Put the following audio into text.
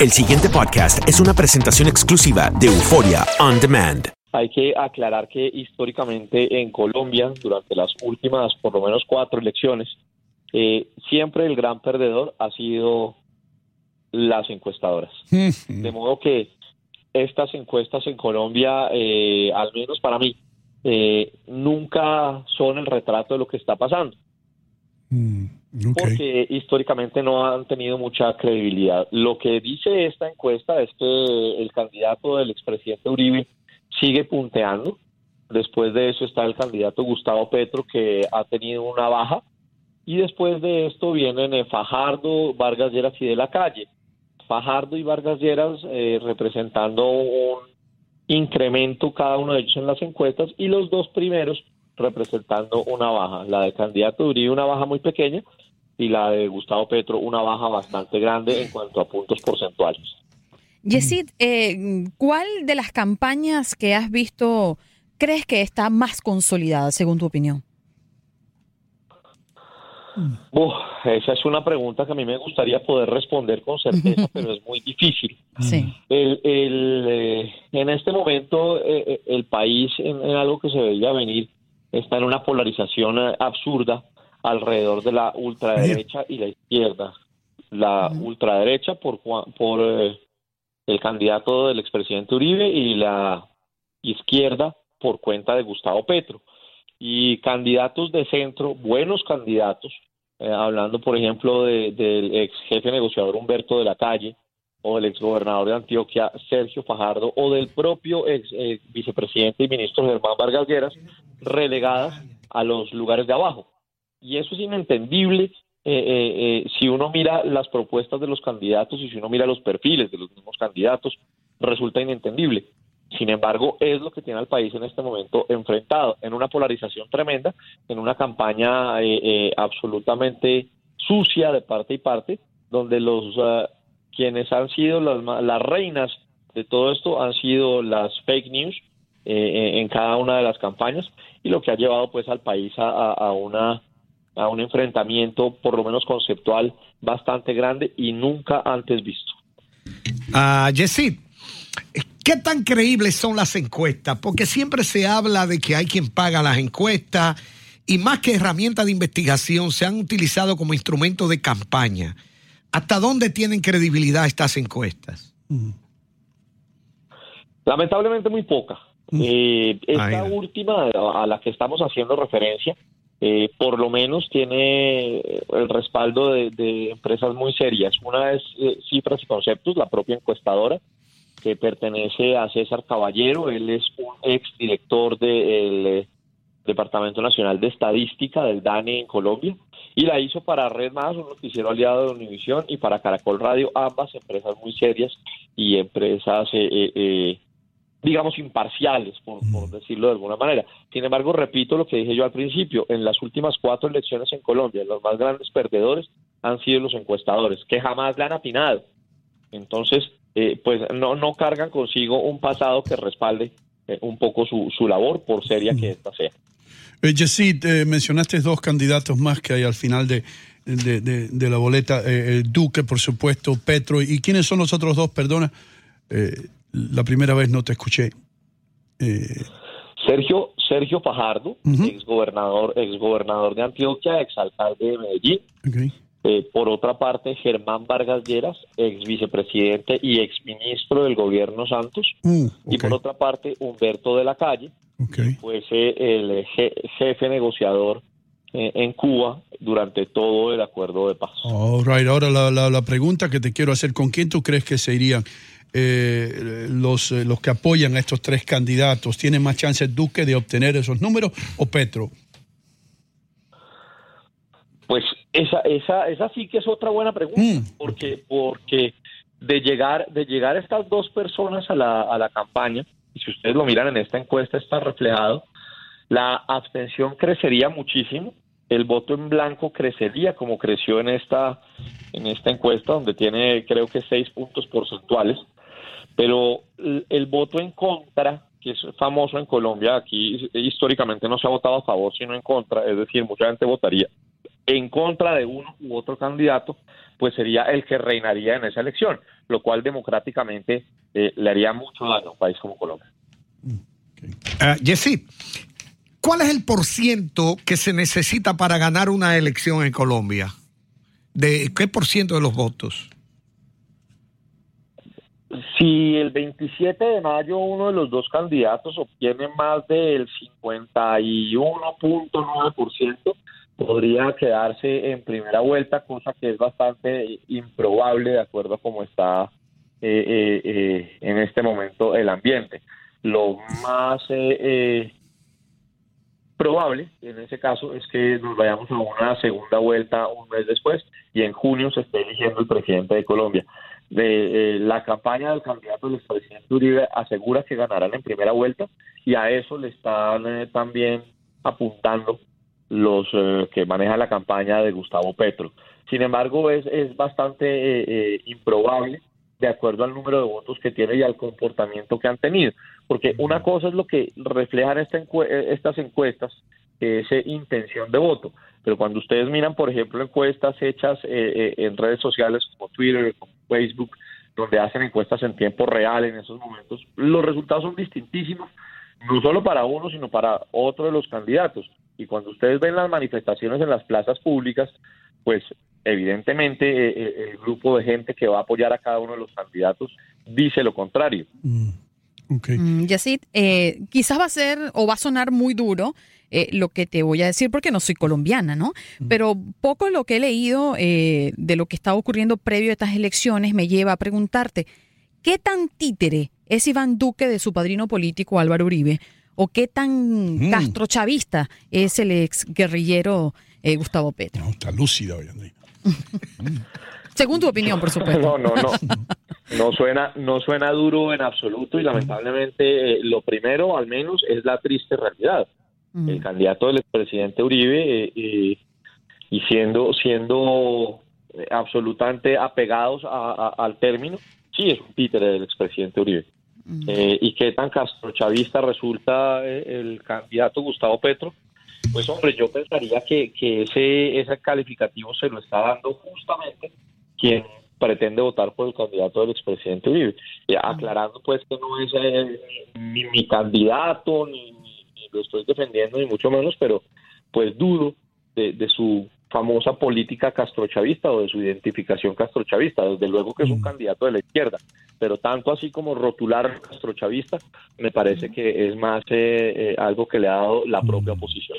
El siguiente podcast es una presentación exclusiva de Euforia On Demand. Hay que aclarar que históricamente en Colombia, durante las últimas por lo menos cuatro elecciones, eh, siempre el gran perdedor ha sido las encuestadoras. De modo que estas encuestas en Colombia, eh, al menos para mí, eh, nunca son el retrato de lo que está pasando. Mm, Porque históricamente no han tenido mucha credibilidad. Lo que dice esta encuesta es que el candidato del expresidente Uribe sigue punteando. Después de eso está el candidato Gustavo Petro, que ha tenido una baja. Y después de esto vienen eh, Fajardo, Vargas Lleras y de la calle. Fajardo y Vargas Lleras eh, representando un incremento cada uno de ellos en las encuestas y los dos primeros representando una baja. La del candidato Uribe una baja muy pequeña y la de Gustavo Petro una baja bastante grande en cuanto a puntos porcentuales. Yesid, eh, ¿cuál de las campañas que has visto crees que está más consolidada, según tu opinión? Uf, esa es una pregunta que a mí me gustaría poder responder con certeza, pero es muy difícil. Sí. El, el, eh, en este momento eh, eh, el país, en, en algo que se veía venir, está en una polarización absurda alrededor de la ultraderecha y la izquierda. La ultraderecha por, Juan- por eh, el candidato del expresidente Uribe y la izquierda por cuenta de Gustavo Petro. Y candidatos de centro, buenos candidatos, eh, hablando por ejemplo de- del ex jefe negociador Humberto de la Calle, o del exgobernador de Antioquia, Sergio Fajardo, o del propio ex eh, vicepresidente y ministro Germán Vargas Lleras, relegadas a los lugares de abajo. Y eso es inentendible eh, eh, eh, si uno mira las propuestas de los candidatos y si uno mira los perfiles de los mismos candidatos, resulta inentendible. Sin embargo, es lo que tiene al país en este momento enfrentado, en una polarización tremenda, en una campaña eh, absolutamente sucia de parte y parte, donde los ah, quienes han sido las, las reinas de todo esto han sido las fake news en cada una de las campañas y lo que ha llevado pues al país a una a un enfrentamiento por lo menos conceptual bastante grande y nunca antes visto. Ah, Yesid, ¿qué tan creíbles son las encuestas? Porque siempre se habla de que hay quien paga las encuestas y más que herramienta de investigación se han utilizado como instrumento de campaña. ¿Hasta dónde tienen credibilidad estas encuestas? Lamentablemente muy poca. Eh, esta última a la que estamos haciendo referencia, eh, por lo menos tiene el respaldo de, de empresas muy serias. Una es eh, Cifras y Conceptos, la propia encuestadora, que pertenece a César Caballero. Él es un exdirector del eh, Departamento Nacional de Estadística del DANE en Colombia. Y la hizo para Red Más, un noticiero aliado de Univisión, y para Caracol Radio, ambas empresas muy serias y empresas eh, eh, digamos, imparciales, por, por decirlo de alguna manera. Sin embargo, repito lo que dije yo al principio, en las últimas cuatro elecciones en Colombia, los más grandes perdedores han sido los encuestadores, que jamás le han atinado. Entonces, eh, pues no, no cargan consigo un pasado que respalde eh, un poco su, su labor, por seria que esta sea. Eh, Yesid, eh, mencionaste dos candidatos más que hay al final de, de, de- de la boleta. eh, el Duque, por supuesto, Petro. ¿Y quiénes son los otros dos? Perdona, la primera vez no te escuché. Eh, Sergio, Sergio Fajardo, Ujú. exgobernador, exgobernador de Antioquia, exalcalde de Medellín. ok. Eh, por otra parte, Germán Vargas Lleras, ex vicepresidente y ex ministro del gobierno Santos. Uh, Y por otra parte, Humberto de la Calle, ok. pues eh, el je- jefe negociador eh, en Cuba durante todo el acuerdo de paz. All right. Ahora la, la, la pregunta que te quiero hacer, ¿con quién tú crees que se irían eh, los, eh, los que apoyan a estos tres candidatos? ¿Tiene más chance Duque de obtener esos números o Petro? Pues esa, esa, esa sí que es otra buena pregunta, Mm. porque, porque de llegar, de llegar estas dos personas a la, a la campaña, y si ustedes lo miran en esta encuesta está reflejado, la abstención crecería muchísimo, el voto en blanco crecería como creció en esta, en esta encuesta, donde tiene creo que seis puntos porcentuales, pero el, voto en contra, que es famoso en Colombia, aquí históricamente no se ha votado a favor, sino en contra, es decir, mucha gente votaría en contra de uno u otro candidato, pues sería el que reinaría en esa elección, lo cual democráticamente eh, le haría mucho daño a un país como Colombia. Uh, ¿cuál es el porciento que se necesita para ganar una elección en Colombia? ¿De qué por ciento de los votos? Si el 27 de mayo uno de los dos candidatos obtiene más del 51.9%, podría quedarse en primera vuelta, cosa que es bastante improbable de acuerdo a cómo está eh, eh, eh, en este momento el ambiente. Lo más probable en ese caso es que nos vayamos a una segunda vuelta un mes después y en junio se esté eligiendo el presidente de Colombia. De, la campaña del candidato del expresidente Uribe asegura que ganarán en primera vuelta y a eso le están también apuntando los eh, que manejan la campaña de Gustavo Petro. Sin embargo, es, es bastante eh, eh, improbable de acuerdo al número de votos que tiene y al comportamiento que han tenido. Porque una cosa es lo que reflejan esta estas encuestas, que es intención de voto. Pero cuando ustedes miran, por ejemplo, encuestas hechas en redes sociales como Twitter, como Facebook, donde hacen encuestas en tiempo real en esos momentos, los resultados son distintísimos, no solo para uno, sino para otro de los candidatos. Y cuando ustedes ven las manifestaciones en las plazas públicas, pues evidentemente eh, eh, el grupo de gente que va a apoyar a cada uno de los candidatos dice lo contrario. Mm, okay. Mm, eh, quizás va a ser o va a sonar muy duro lo que te voy a decir porque no soy colombiana, ¿no? Mm. Pero poco lo que he leído de lo que está ocurriendo previo a estas elecciones me lleva a preguntarte, ¿qué tan títere es Iván Duque de su padrino político Álvaro Uribe? o qué tan mm. castrochavista es el ex guerrillero eh, Gustavo Petro. No, está lúcida hoy. Según tu opinión, por supuesto. No, no, no. No suena, no suena duro en absoluto y lamentablemente eh, lo primero, al menos, es la triste realidad. Mm. El candidato del expresidente Uribe eh, y siendo, siendo absolutamente apegados al término, sí es un títere del expresidente Uribe. Eh, y qué tan castrochavista resulta eh, el candidato Gustavo Petro, pues hombre, yo pensaría que, que ese, ese calificativo se lo está dando justamente quien pretende votar por el candidato del expresidente Uribe. aclarando pues que no es eh, ni mi candidato, ni, lo estoy defendiendo, ni mucho menos, pero pues dudo de, de su famosa política castrochavista o de su identificación castrochavista. Desde luego que es un candidato de la izquierda, pero tanto así como rotular castrochavista, me parece que es más eh, eh, algo que le ha dado la propia oposición.